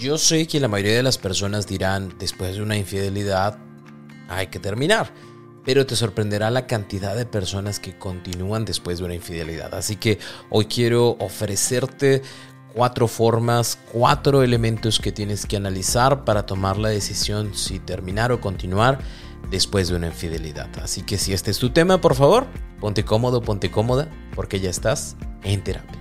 Yo sé que la mayoría de las personas dirán, después de una infidelidad, hay que terminar. Pero te sorprenderá la cantidad de personas que continúan después de una infidelidad. Así que hoy quiero ofrecerte cuatro formas, cuatro elementos que tienes que analizar para tomar la decisión si terminar o continuar después de una infidelidad. Así que si este es tu tema, por favor, ponte cómodo, ponte cómoda, porque ya estás en terapia.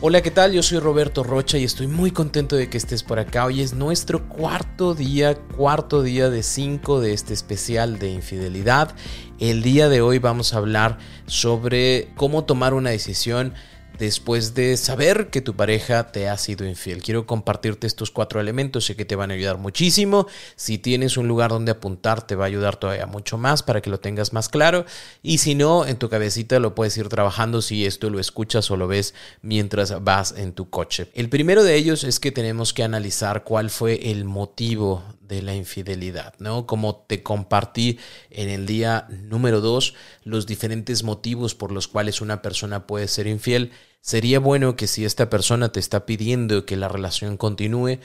Hola, ¿qué tal? Yo soy Roberto Rocha y estoy muy contento de que estés por acá. Hoy es nuestro cuarto día, cuarto día de cinco de este especial de infidelidad. El día de hoy vamos a hablar sobre cómo tomar una decisión después de saber que tu pareja te ha sido infiel. Quiero compartirte estos cuatro elementos, sé que te van a ayudar muchísimo. Si tienes un lugar donde apuntar, te va a ayudar todavía mucho más para que lo tengas más claro. Y si no, en tu cabecita lo puedes ir trabajando si esto lo escuchas o lo ves mientras vas en tu coche. El primero de ellos es que tenemos que analizar cuál fue el motivo de la infidelidad, ¿no? Como te compartí en el día número dos, los diferentes motivos por los cuales una persona puede ser infiel, sería bueno que si esta persona te está pidiendo que la relación continúe,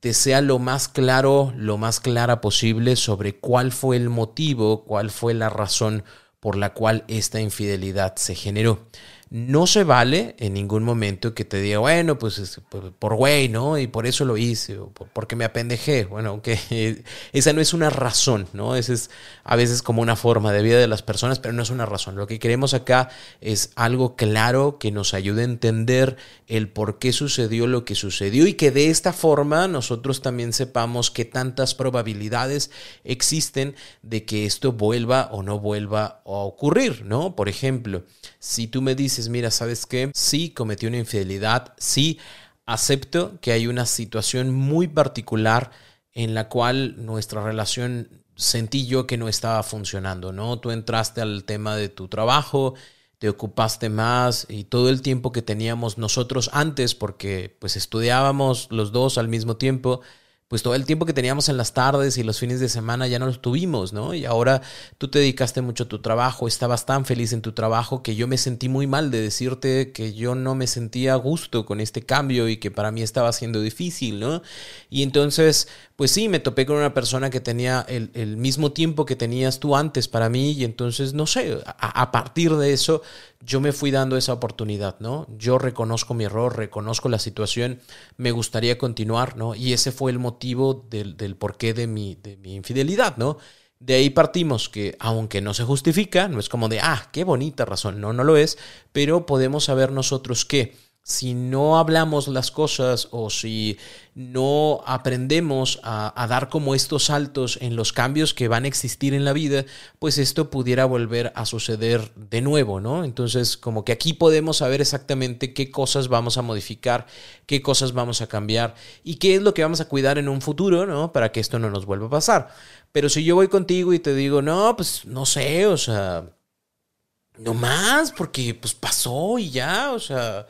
te sea lo más claro, lo más clara posible sobre cuál fue el motivo, cuál fue la razón por la cual esta infidelidad se generó. No se vale en ningún momento que te diga, bueno, pues por güey, ¿no? Y por eso lo hice, o porque me apendejé. Bueno, aunque esa no es una razón, ¿no? Esa es a veces como una forma de vida de las personas, pero no es una razón. Lo que queremos acá es algo claro que nos ayude a entender el por qué sucedió lo que sucedió y que de esta forma nosotros también sepamos qué tantas probabilidades existen de que esto vuelva o no vuelva a ocurrir, ¿no? Por ejemplo, si tú me dices, mira, ¿sabes qué? Sí, cometí una infidelidad, sí, acepto que hay una situación muy particular en la cual nuestra relación sentí yo que no estaba funcionando, ¿no? Tú entraste al tema de tu trabajo, te ocupaste más y todo el tiempo que teníamos nosotros antes, porque pues estudiábamos los dos al mismo tiempo, pues todo el tiempo que teníamos en las tardes y los fines de semana ya no los tuvimos, ¿no? Y ahora tú te dedicaste mucho a tu trabajo, estabas tan feliz en tu trabajo que yo me sentí muy mal de decirte que yo no me sentía a gusto con este cambio y que para mí estaba siendo difícil, ¿no? Y entonces, pues sí, me topé con una persona que tenía el, mismo tiempo que tenías tú antes para mí y entonces, no sé, a partir de eso yo me fui dando esa oportunidad, ¿no? Yo reconozco mi error, reconozco la situación, me gustaría continuar, ¿no? Y ese fue el motivo del, del porqué de mi, de mi infidelidad, ¿no? De ahí partimos que, aunque no se justifica, no es como de, ah, qué bonita razón, no, no lo es, pero podemos saber nosotros que si no hablamos las cosas o si no aprendemos a, dar como estos saltos en los cambios que van a existir en la vida, pues esto pudiera volver a suceder de nuevo, ¿no? Entonces, como que aquí podemos saber exactamente qué cosas vamos a modificar, qué cosas vamos a cambiar y qué es lo que vamos a cuidar en un futuro, ¿no? Para que esto no nos vuelva a pasar. Pero si yo voy contigo y te digo, no, pues no sé, o sea, no más, porque pues pasó y ya, o sea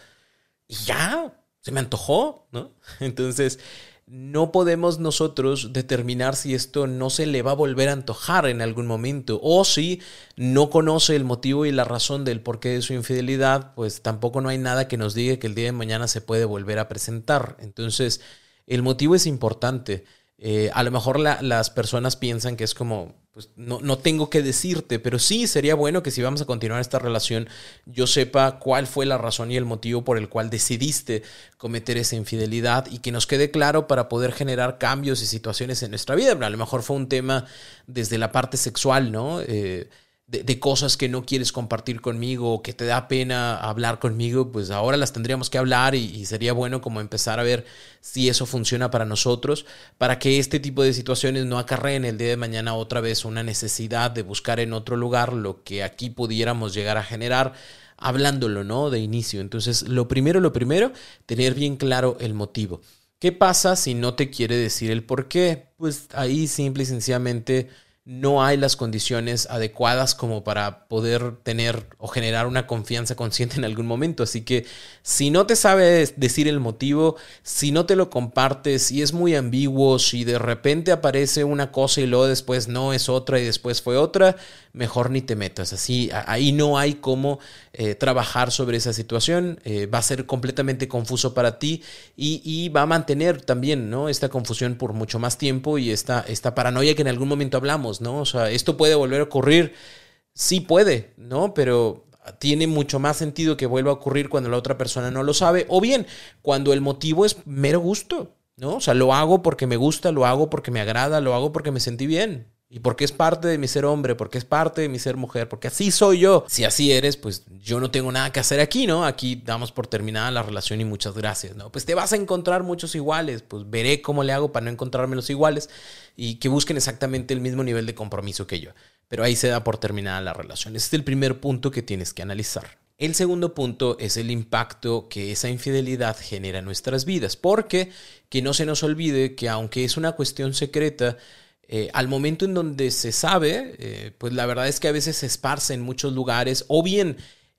ya, se me antojó, ¿no? Entonces, no podemos nosotros determinar si esto no se le va a volver a antojar en algún momento o si no conoce el motivo y la razón del porqué de su infidelidad, pues tampoco no hay nada que nos diga que el día de mañana se puede volver a presentar. Entonces, el motivo es importante. Eh, a lo mejor las personas piensan que es como, pues no, no, tengo que decirte, pero sí sería bueno que si vamos a continuar esta relación, yo sepa cuál fue la razón y el motivo por el cual decidiste cometer esa infidelidad y que nos quede claro para poder generar cambios y situaciones en nuestra vida. A lo mejor fue un tema desde la parte sexual, ¿no? Eh, de, cosas que no quieres compartir conmigo o que te da pena hablar conmigo, pues ahora las tendríamos que hablar y, sería bueno como empezar a ver si eso funciona para nosotros, para que este tipo de situaciones no acarreen el día de mañana otra vez una necesidad de buscar en otro lugar lo que aquí pudiéramos llegar a generar hablándolo, ¿no? De inicio. Entonces, lo primero, lo primero, tener bien claro el motivo. ¿Qué pasa si no te quiere decir el por qué? Pues ahí simple y sencillamente no hay las condiciones adecuadas como para poder tener o generar una confianza consciente en algún momento. Así que si no te sabes decir el motivo, si no te lo compartes, si es muy ambiguo, si de repente aparece una cosa y luego después no es otra y después fue otra, mejor ni te metas. Así, ahí no hay cómo eh, trabajar sobre esa situación. Eh, va a ser completamente confuso para ti y, va a mantener también ¿no? esta confusión por mucho más tiempo y esta, paranoia que en algún momento hablamos, ¿no? O sea, esto puede volver a ocurrir. Sí puede, ¿no? Pero tiene mucho más sentido que vuelva a ocurrir cuando la otra persona no lo sabe, o bien cuando el motivo es mero gusto, ¿no? O sea, lo hago porque me gusta, lo hago porque me agrada, lo hago porque me sentí bien. Y porque es parte de mi ser hombre, porque es parte de mi ser mujer, porque así soy yo. Si así eres, pues yo no tengo nada que hacer aquí, ¿no? Aquí damos por terminada la relación y muchas gracias, ¿no? Pues te vas a encontrar muchos iguales, pues veré cómo le hago para no encontrarme los iguales y que busquen exactamente el mismo nivel de compromiso que yo. Pero ahí se da por terminada la relación. Ese es el primer punto que tienes que analizar. El segundo punto es el impacto que esa infidelidad genera en nuestras vidas, porque que no se nos olvide que aunque es una cuestión secreta, eh, al momento en donde se sabe, eh, pues la verdad es que a veces se esparce en muchos lugares, o bien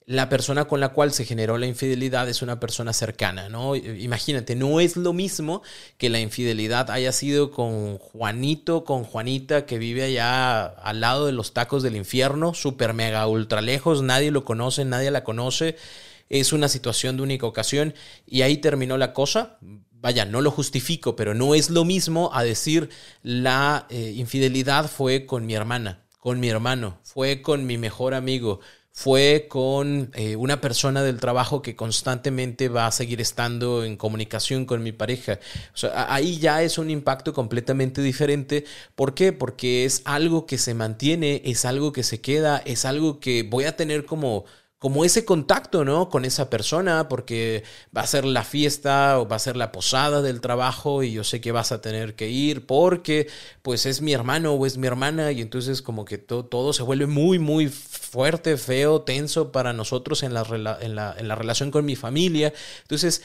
la persona con la cual se generó la infidelidad es una persona cercana, ¿no? Imagínate, no es lo mismo que la infidelidad haya sido con Juanito, con Juanita, que vive allá al lado de los tacos del infierno, súper mega ultra lejos, nadie lo conoce, nadie la conoce, es una situación de única ocasión y ahí terminó la cosa vaya, no lo justifico, pero no es lo mismo a decir la eh, infidelidad fue con mi hermana, con mi hermano, fue con mi mejor amigo, fue con eh, una persona del trabajo que constantemente va a seguir estando en comunicación con mi pareja. Ahí ya es un impacto completamente diferente. ¿Por qué? Porque es algo que se mantiene, es algo que se queda, es algo que voy a tener como como ese contacto, ¿no? Con esa persona, porque va a ser la fiesta o va a ser la posada del trabajo y yo sé que vas a tener que ir porque pues es mi hermano o es mi hermana y entonces como que todo se vuelve muy, muy fuerte, feo, tenso para nosotros en la, en la, en la relación con mi familia. Entonces,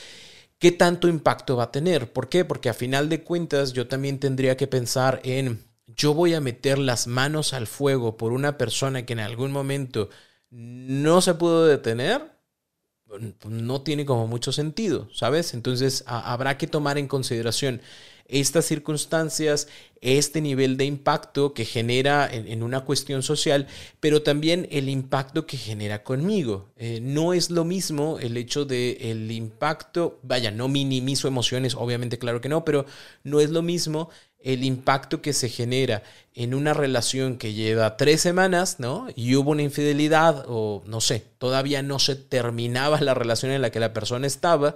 ¿qué tanto impacto va a tener? ¿Por qué? Porque a final de cuentas yo también tendría que pensar en, yo voy a meter las manos al fuego por una persona que en algún momento no se pudo detener, no tiene como mucho sentido, ¿sabes? Entonces habrá que tomar en consideración estas circunstancias, este nivel de impacto que genera en, una cuestión social, pero también el impacto que genera conmigo. Eh, no es lo mismo el hecho de el impacto, vaya, no minimizo emociones, obviamente claro que no, pero no es lo mismo el impacto que se genera en una relación que lleva tres semanas, ¿no? Y hubo una infidelidad o no sé, todavía no se terminaba la relación en la que la persona estaba.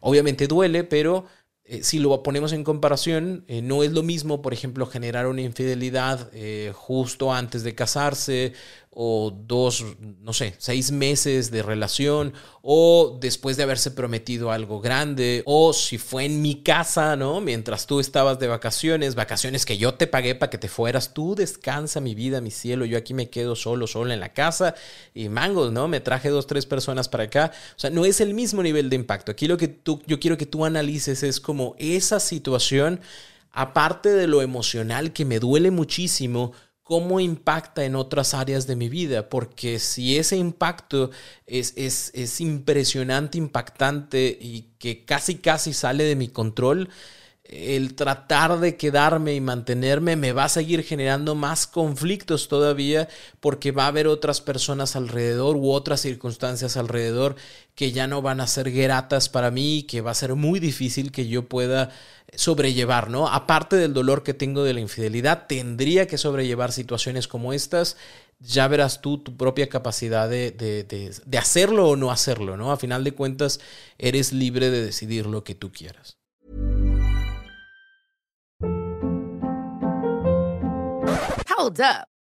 Obviamente duele, pero eh, si lo ponemos en comparación, eh, no es lo mismo, por ejemplo, generar una infidelidad eh, justo antes de casarse o dos, no sé, seis meses de relación, o después de haberse prometido algo grande, o si fue en mi casa, ¿no? Mientras tú estabas de vacaciones, vacaciones que yo te pagué para que te fueras, tú descansa mi vida, mi cielo, yo aquí me quedo solo, solo en la casa, y mangos, ¿no? Me traje dos, tres personas para acá, o sea, no es el mismo nivel de impacto. Aquí lo que tú, yo quiero que tú analices es como esa situación, aparte de lo emocional que me duele muchísimo, cómo impacta en otras áreas de mi vida, porque si ese impacto es, es, es, impresionante, impactante y que casi casi sale de mi control, el tratar de quedarme y mantenerme me va a seguir generando más conflictos todavía porque va a haber otras personas alrededor u otras circunstancias alrededor que ya no van a ser gratas para mí que va a ser muy difícil que yo pueda sobrellevar, ¿no? Aparte del dolor que tengo de la infidelidad, tendría que sobrellevar situaciones como estas. Ya verás tú tu propia capacidad de, de, de hacerlo o no hacerlo, ¿no? A final de cuentas, eres libre de decidir lo que tú quieras. Hold up.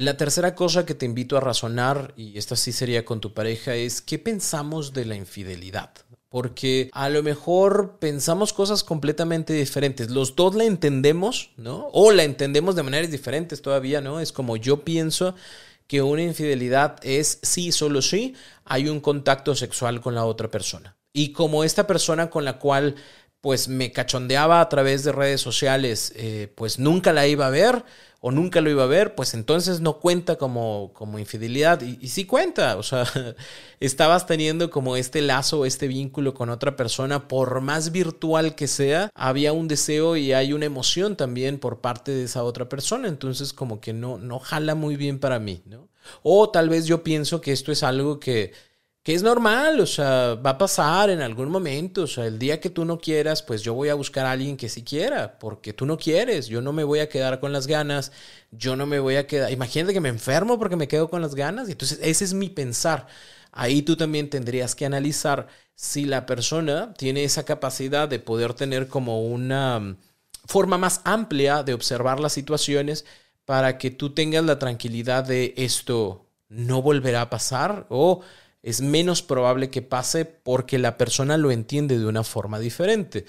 La tercera cosa que te invito a razonar, y esta sí sería con tu pareja, es qué pensamos de la infidelidad. Porque a lo mejor pensamos cosas completamente diferentes. Los dos la entendemos, ¿no? O la entendemos de maneras diferentes todavía, ¿no? Es como yo pienso que una infidelidad es sí, solo sí, hay un contacto sexual con la otra persona. Y como esta persona con la cual pues me cachondeaba a través de redes sociales, eh, pues nunca la iba a ver o nunca lo iba a ver, pues entonces no cuenta como, como infidelidad. Y, y sí cuenta, o sea, estabas teniendo como este lazo, este vínculo con otra persona, por más virtual que sea, había un deseo y hay una emoción también por parte de esa otra persona, entonces como que no, no jala muy bien para mí, ¿no? O tal vez yo pienso que esto es algo que que es normal, o sea, va a pasar en algún momento, o sea, el día que tú no quieras, pues yo voy a buscar a alguien que sí quiera, porque tú no quieres, yo no me voy a quedar con las ganas, yo no me voy a quedar, imagínate que me enfermo porque me quedo con las ganas, entonces ese es mi pensar. Ahí tú también tendrías que analizar si la persona tiene esa capacidad de poder tener como una mm, forma más amplia de observar las situaciones para que tú tengas la tranquilidad de esto no volverá a pasar o es menos probable que pase porque la persona lo entiende de una forma diferente.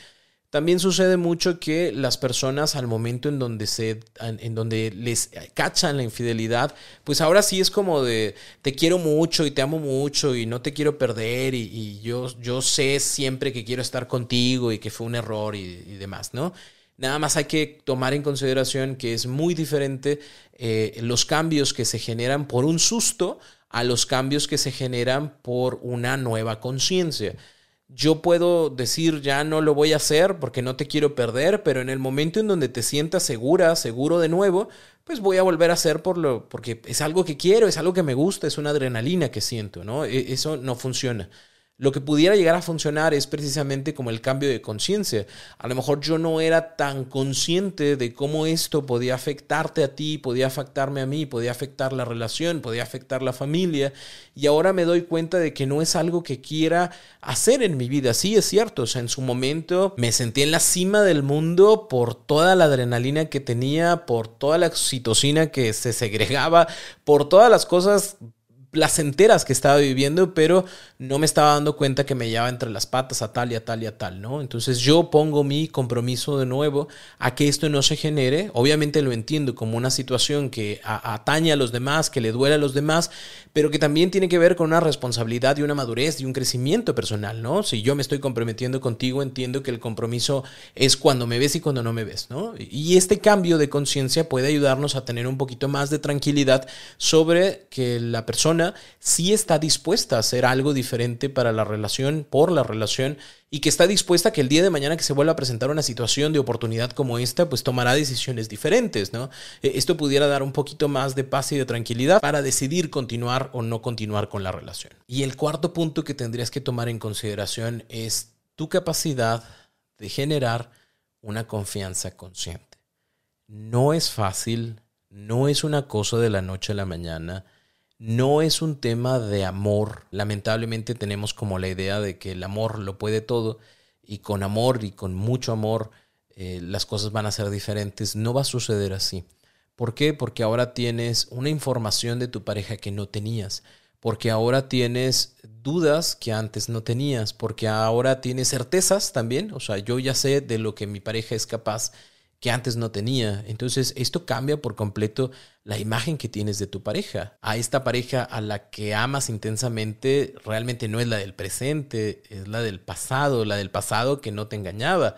También sucede mucho que las personas al momento en donde se en donde les cachan la infidelidad, pues ahora sí es como de te quiero mucho y te amo mucho y no te quiero perder y, yo, yo sé siempre que quiero estar contigo y que fue un error y, demás, ¿no? Nada más hay que tomar en consideración que es muy diferente eh, los cambios que se generan por un susto a los cambios que se generan por una nueva conciencia. Yo puedo decir ya no lo voy a hacer porque no te quiero perder, pero en el momento en donde te sientas segura, seguro de nuevo, pues voy a volver a hacer por lo, porque es algo que quiero, es algo que me gusta, es una adrenalina que siento, ¿no? E, eso no funciona. Lo que pudiera llegar a funcionar es precisamente como el cambio de conciencia. A lo mejor yo no era tan consciente de cómo esto podía afectarte a ti, podía afectarme a mí, podía afectar la relación, podía afectar la familia. Y ahora me doy cuenta de que no es algo que quiera hacer en mi vida. Sí, es cierto. O sea, en su momento me sentí en la cima del mundo por toda la adrenalina que tenía, por toda la oxitocina que se segregaba, por todas las cosas placenteras que estaba viviendo, pero no me estaba dando cuenta que me llevaba entre las patas a tal y a tal y a tal, ¿no? Entonces yo pongo mi compromiso de nuevo a que esto no se genere. Obviamente lo entiendo como una situación que atañe a los demás, que le duele a los demás, pero que también tiene que ver con una responsabilidad y una madurez y un crecimiento personal, ¿no? Si yo me estoy comprometiendo contigo, entiendo que el compromiso es cuando me ves y cuando no me ves, ¿no? Y este cambio de conciencia puede ayudarnos a tener un poquito más de tranquilidad sobre que la persona sí está dispuesta a hacer algo diferente para la relación, por la relación, y que está dispuesta a que el día de mañana que se vuelva a presentar una situación de oportunidad como esta, pues tomará decisiones diferentes, ¿no? E, esto pudiera dar un poquito más de paz y de tranquilidad para decidir continuar o no continuar con la relación. Y el cuarto punto que tendrías que tomar en consideración es tu capacidad de generar una confianza consciente. No es fácil, no es una cosa de la noche a la mañana, no es un tema de amor. Lamentablemente tenemos como la idea de que el amor lo puede todo y con amor y con mucho amor eh, las cosas van a ser diferentes. No va a suceder así. ¿Por qué? Porque ahora tienes una información de tu pareja que no tenías. Porque ahora tienes dudas que antes no tenías. Porque ahora tienes certezas también. O sea, yo ya sé de lo que mi pareja es capaz que antes no tenía. Entonces, esto cambia por completo la imagen que tienes de tu pareja. A esta pareja a la que amas intensamente realmente no es la del presente, es la del pasado, la del pasado que no te engañaba.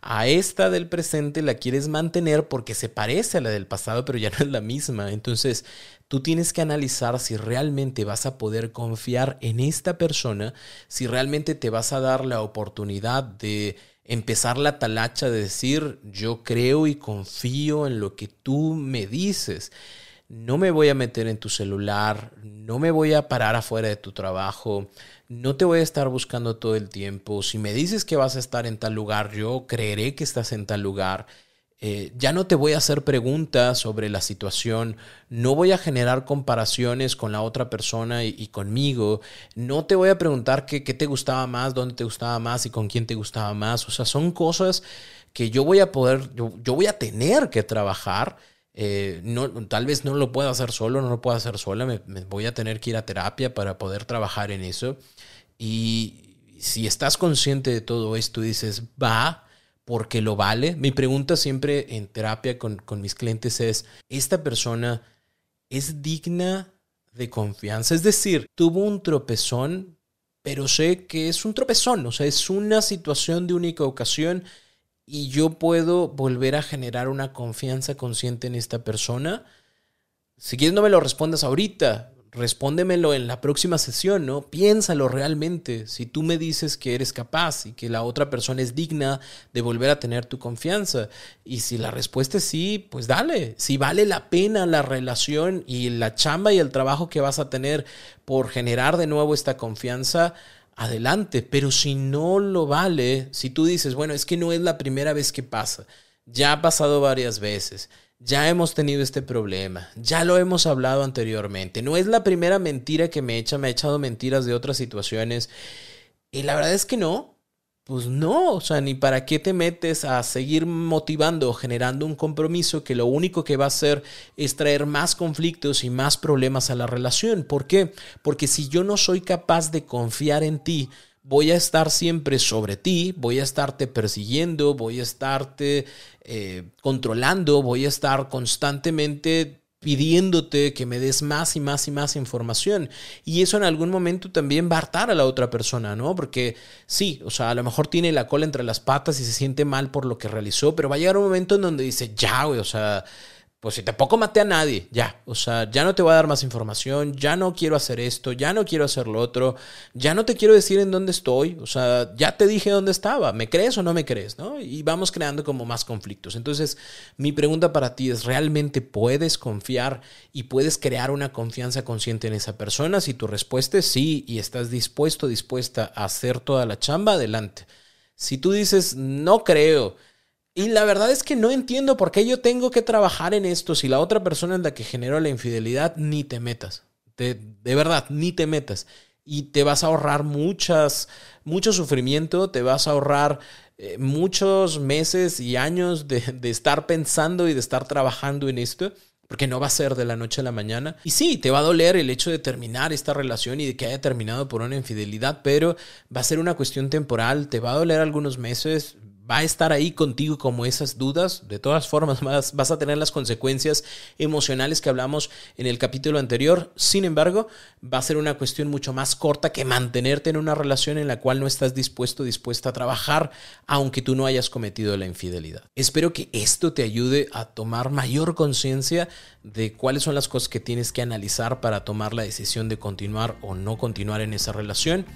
A esta del presente la quieres mantener porque se parece a la del pasado, pero ya no es la misma. Entonces, tú tienes que analizar si realmente vas a poder confiar en esta persona, si realmente te vas a dar la oportunidad de empezar la talacha de decir, yo creo y confío en lo que tú me dices. No me voy a meter en tu celular, no me voy a parar afuera de tu trabajo, no te voy a estar buscando todo el tiempo. Si me dices que vas a estar en tal lugar, yo creeré que estás en tal lugar. Eh, ya no te voy a hacer preguntas sobre la situación, no voy a generar comparaciones con la otra persona y, conmigo, no te voy a preguntar qué, te gustaba más, dónde te gustaba más y con quién te gustaba más. O sea, son cosas que yo voy a poder, yo, voy a tener que trabajar. Eh, no, tal vez no lo pueda hacer solo, no lo puedo hacer sola, me, voy a tener que ir a terapia para poder trabajar en eso. Y si estás consciente de todo esto dices, va, porque lo vale. Mi pregunta siempre en terapia con, mis clientes es, ¿esta persona es digna de confianza? Es decir, tuvo un tropezón, pero sé que es un tropezón, o sea, es una situación de única ocasión y yo puedo volver a generar una confianza consciente en esta persona. Si quieres no me lo respondas ahorita, respóndemelo en la próxima sesión, ¿no? Piénsalo realmente. Si tú me dices que eres capaz y que la otra persona es digna de volver a tener tu confianza. Y si la respuesta es sí, pues dale. Si vale la pena la relación y la chamba y el trabajo que vas a tener por generar de nuevo esta confianza, adelante. Pero si no lo vale, si tú dices, bueno, es que no es la primera vez que pasa, ya ha pasado varias veces ya hemos tenido este problema, ya lo hemos hablado anteriormente. No es la primera mentira que me echa, me ha echado mentiras de otras situaciones. Y la verdad es que no, pues no, o sea, ni para qué te metes a seguir motivando o generando un compromiso que lo único que va a hacer es traer más conflictos y más problemas a la relación. ¿Por qué? Porque si yo no soy capaz de confiar en ti, voy a estar siempre sobre ti, voy a estarte persiguiendo, voy a estarte eh, controlando, voy a estar constantemente pidiéndote que me des más y más y más información. Y eso en algún momento también va a hartar a la otra persona, ¿no? Porque sí, o sea, a lo mejor tiene la cola entre las patas y se siente mal por lo que realizó, pero va a llegar un momento en donde dice, ya, güey, o sea, pues si tampoco maté a nadie, ya, o sea, ya no te voy a dar más información, ya no quiero hacer esto, ya no quiero hacer lo otro, ya no te quiero decir en dónde estoy, o sea, ya te dije dónde estaba, ¿me crees o no me crees? ¿no? Y vamos creando como más conflictos. Entonces, mi pregunta para ti es, ¿realmente puedes confiar y puedes crear una confianza consciente en esa persona? Si tu respuesta es sí y estás dispuesto, dispuesta a hacer toda la chamba, adelante. Si tú dices, no creo, y la verdad es que no entiendo por qué yo tengo que trabajar en esto si la otra persona es la que generó la infidelidad, ni te metas. De, verdad, ni te metas. Y te vas a ahorrar muchas, mucho sufrimiento, te vas a ahorrar eh, muchos meses y años de, de estar pensando y de estar trabajando en esto porque no va a ser de la noche a la mañana. Y sí, te va a doler el hecho de terminar esta relación y de que haya terminado por una infidelidad, pero va a ser una cuestión temporal, te va a doler algunos meses, va a estar ahí contigo como esas dudas. De todas formas, vas, a tener las consecuencias emocionales que hablamos en el capítulo anterior. Sin embargo, va a ser una cuestión mucho más corta que mantenerte en una relación en la cual no estás dispuesto, dispuesta a trabajar, aunque tú no hayas cometido la infidelidad. Espero que esto te ayude a tomar mayor conciencia de cuáles son las cosas que tienes que analizar para tomar la decisión de continuar o no continuar en esa relación.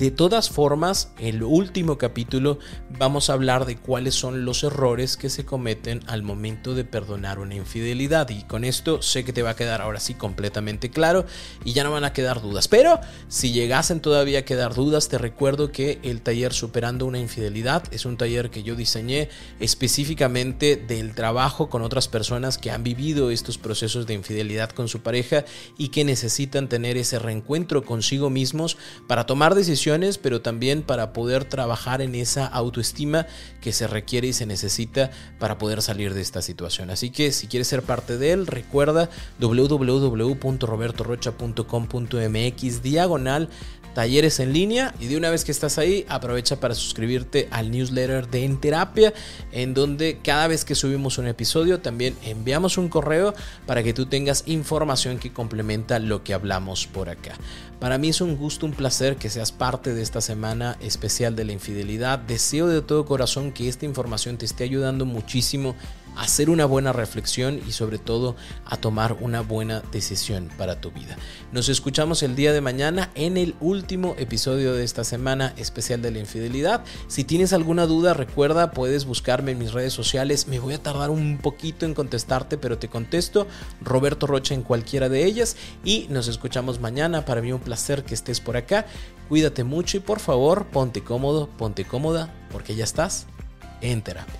De todas formas, el último capítulo vamos a hablar de cuáles son los errores que se cometen al momento de perdonar una infidelidad. Y con esto sé que te va a quedar ahora sí completamente claro y ya no van a quedar dudas. Pero si llegasen todavía a quedar dudas, te recuerdo que el taller Superando una infidelidad es un taller que yo diseñé específicamente del trabajo con otras personas que han vivido estos procesos de infidelidad con su pareja y que necesitan tener ese reencuentro consigo mismos para tomar decisiones pero también para poder trabajar en esa autoestima que se requiere y se necesita para poder salir de esta situación. Así que si quieres ser parte de él, recuerda www.robertorocha.com.mx diagonal talleres en línea y de una vez que estás ahí aprovecha para suscribirte al newsletter de En Terapia en donde cada vez que subimos un episodio también enviamos un correo para que tú tengas información que complementa lo que hablamos por acá. Para mí es un gusto, un placer que seas parte de esta semana especial de la infidelidad. Deseo de todo corazón que esta información te esté ayudando muchísimo hacer una buena reflexión y sobre todo a tomar una buena decisión para tu vida. Nos escuchamos el día de mañana en el último episodio de esta semana especial de la infidelidad. Si tienes alguna duda, recuerda, puedes buscarme en mis redes sociales. Me voy a tardar un poquito en contestarte, pero te contesto. Roberto Rocha en cualquiera de ellas y nos escuchamos mañana. Para mí un placer que estés por acá. Cuídate mucho y por favor, ponte cómodo, ponte cómoda, porque ya estás en terapia.